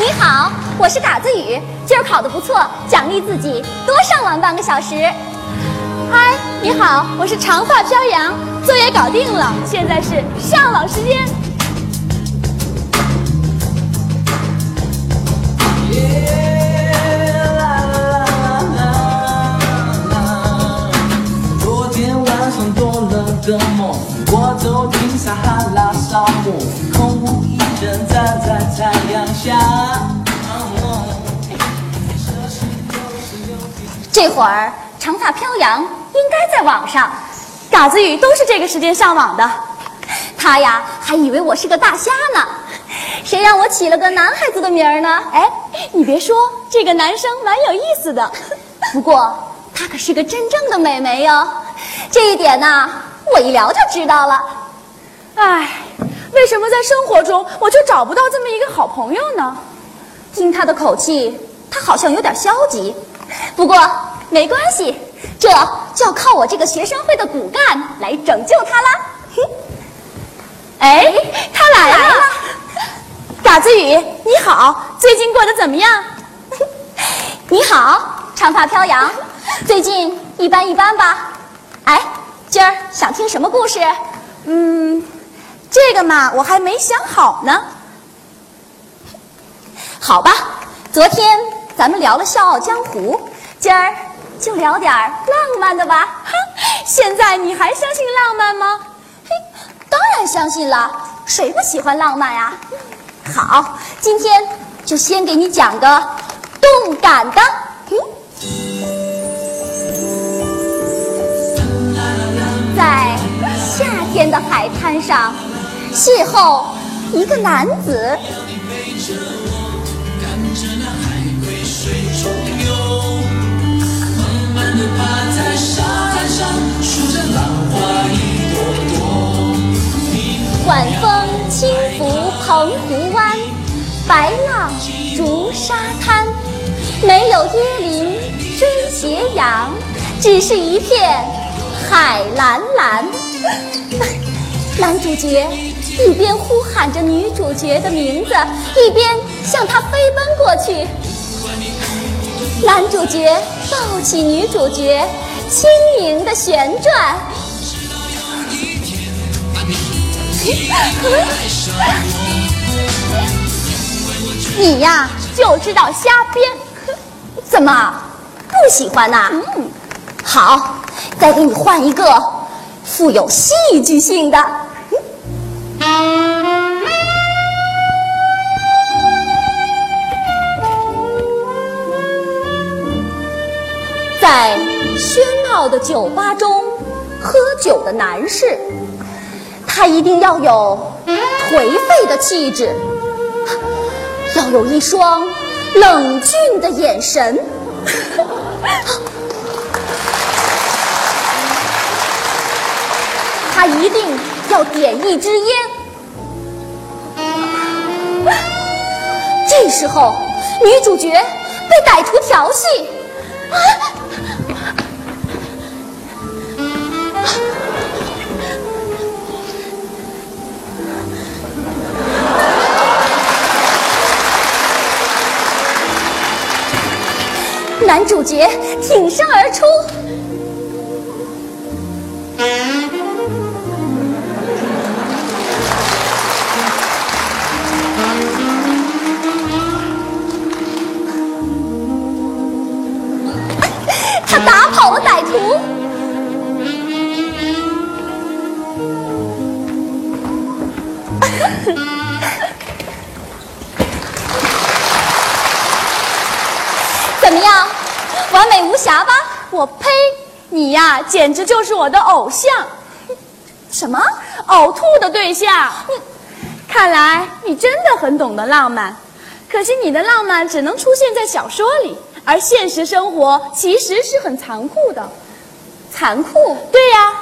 你好，我是嘎子雨，今儿考得不错，奖励自己多上网半个小时。嗨，你好，我是长发飘扬，作业搞定了，现在是上网时间。昨天晚上做了个梦，我走进撒哈拉沙漠，空无一人站在太阳下。这会儿长发飘扬应该在网上，嘎子雨都是这个时间上网的。他呀还以为我是个大虾呢，谁让我起了个男孩子的名儿呢？哎，你别说，这个男生蛮有意思的。不过他可是个真正的美眉哟，这一点呢，我一聊就知道了。唉，为什么在生活中我就找不到这么一个好朋友呢？听他的口气，他好像有点消极。不过没关系，这就要靠我这个学生会的骨干来拯救他啦。嘿，哎，他来了，嘎子雨，你好，最近过得怎么样？你好，长发飘扬，最近一般一般吧？哎，今儿想听什么故事？嗯，这个嘛，我还没想好呢。好吧，昨天咱们聊了《笑傲江湖》，今儿就聊点浪漫的吧。哼，现在你还相信浪漫吗？嘿，当然相信了，谁不喜欢浪漫呀？好，今天就先给你讲个动感的。嗯，在夏天的海滩上，邂逅一个男子。晚风轻拂澎湖湾，白浪逐沙滩，没有椰林追斜阳，只是一片海蓝蓝。男主角一边呼喊着女主角的名字，一边向她飞奔过去。男主角抱起女主角，轻盈的旋转。你呀，就知道瞎编，怎么不喜欢呐？嗯，好，再给你换一个富有戏剧性的。喧闹的酒吧中喝酒的男士。他一定要有颓废的气质，要有一双冷峻的眼神。他一定要点一支烟。这时候，女主角被歹徒调戏。啊男主角挺身而出，他打跑了歹徒。我呸！你呀，简直就是我的偶像。什么？呕吐的对象？看来你真的很懂得浪漫，可惜你的浪漫只能出现在小说里，而现实生活其实是很残酷的。残酷？对呀。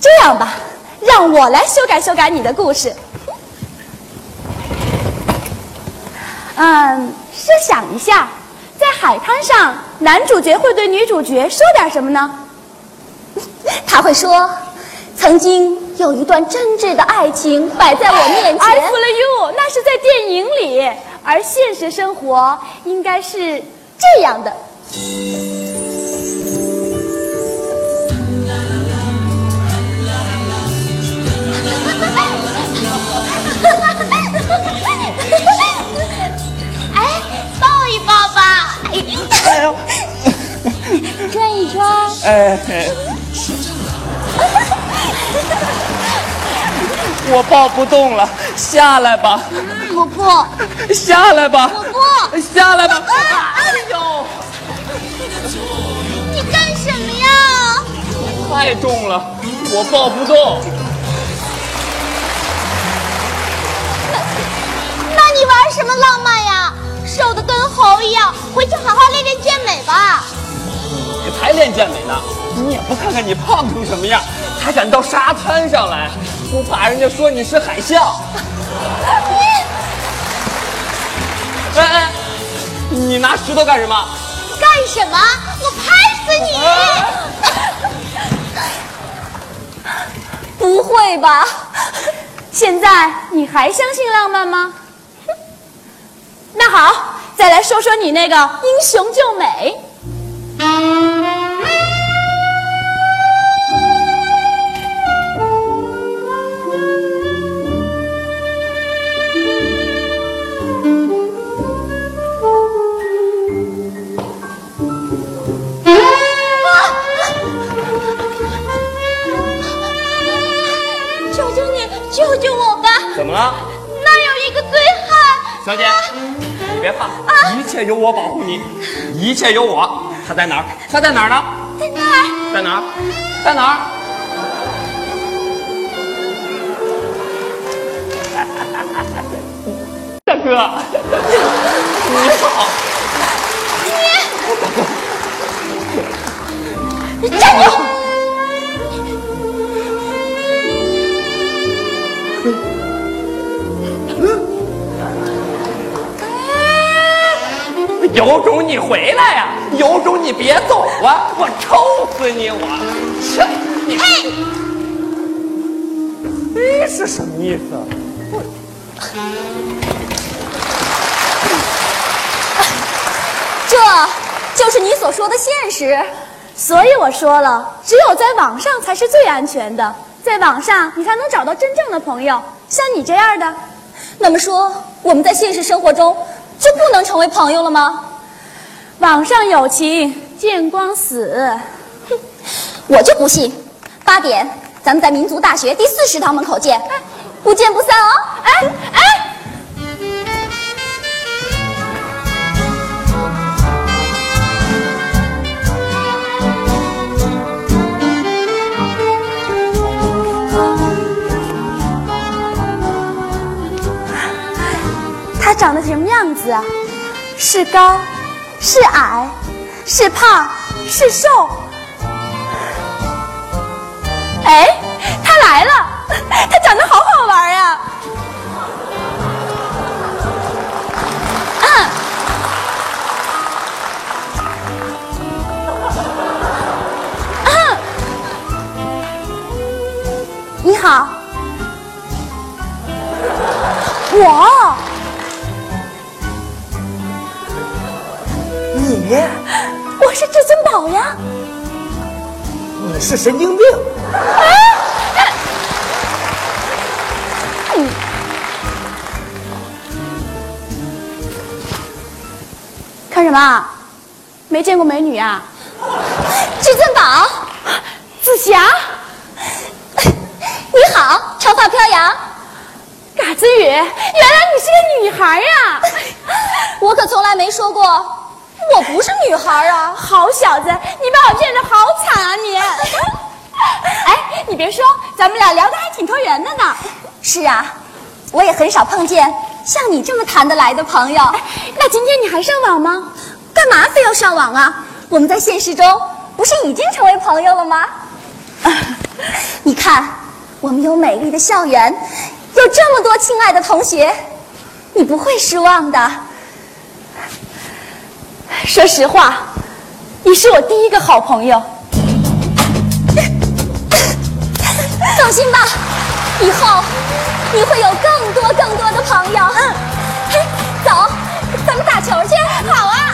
这样吧，让我来修改修改你的故事。嗯，设想一下，海滩上，男主角会对女主角说点什么呢？他会说：“曾经有一段真挚的爱情摆在我面前。I f o l you，那是在电影里。而现实生活应该是这样的。哎呦，转一圈。哎，我抱不动了，下来吧，我不，下来吧，我不。下来吧。哎呦，你干什么呀？太重了，我抱不动。那你玩什么浪漫猴一样，回去好好练练健美吧。你才练健美呢，你也不看看你胖成什么样，还敢到沙滩上来，不怕人家说你是海象？哎哎，你拿石头干什么？干什么？我拍死你！不会吧？现在你还相信浪漫吗？那好，再来说说你那个英雄救美。求求你，救救我吧！怎么了？那有一个醉汉。小姐，别怕，一切有我保护你，一切有我。他在哪儿？他在哪儿呢？在哪儿。在哪儿？在哪儿？大哥，有种你回来呀、有种你别走啊！我抽死你！我，切你！嘿，这是什么意思？这就是你所说的现实。所以我说了，只有在网上才是最安全的，在网上你才能找到真正的朋友，像你这样的。那么说，我们在现实生活中就不能成为朋友了吗？网上友情见光死。哼 我就不信。八点，咱们在民族大学第四食堂门口见，不见不散哦。哎哎，他长得什么样子啊？是高，是矮，是胖，是瘦。哎，他来了，他长得好好玩呀、嗯，嗯，你好，我，你我是至尊宝呀。你是神经病！看什么啊？没见过美女啊？至尊宝，紫霞，你好，长发飘扬。嘎子雨，原来你是个女孩呀！我可从来没说过我不是女孩啊。好小子，你把我骗得好惨啊你！哎，你别说，咱们俩聊得还挺投缘的呢。是啊，我也很少碰见像你这么谈得来的朋友。那今天你还上网吗？干嘛非要上网啊？我们在现实中不是已经成为朋友了吗？你看，我们有美丽的校园，有这么多亲爱的同学，你不会失望的。说实话你是我第一个好朋友。放心吧以后你会有更多更多的朋友。走咱们打球去。好啊。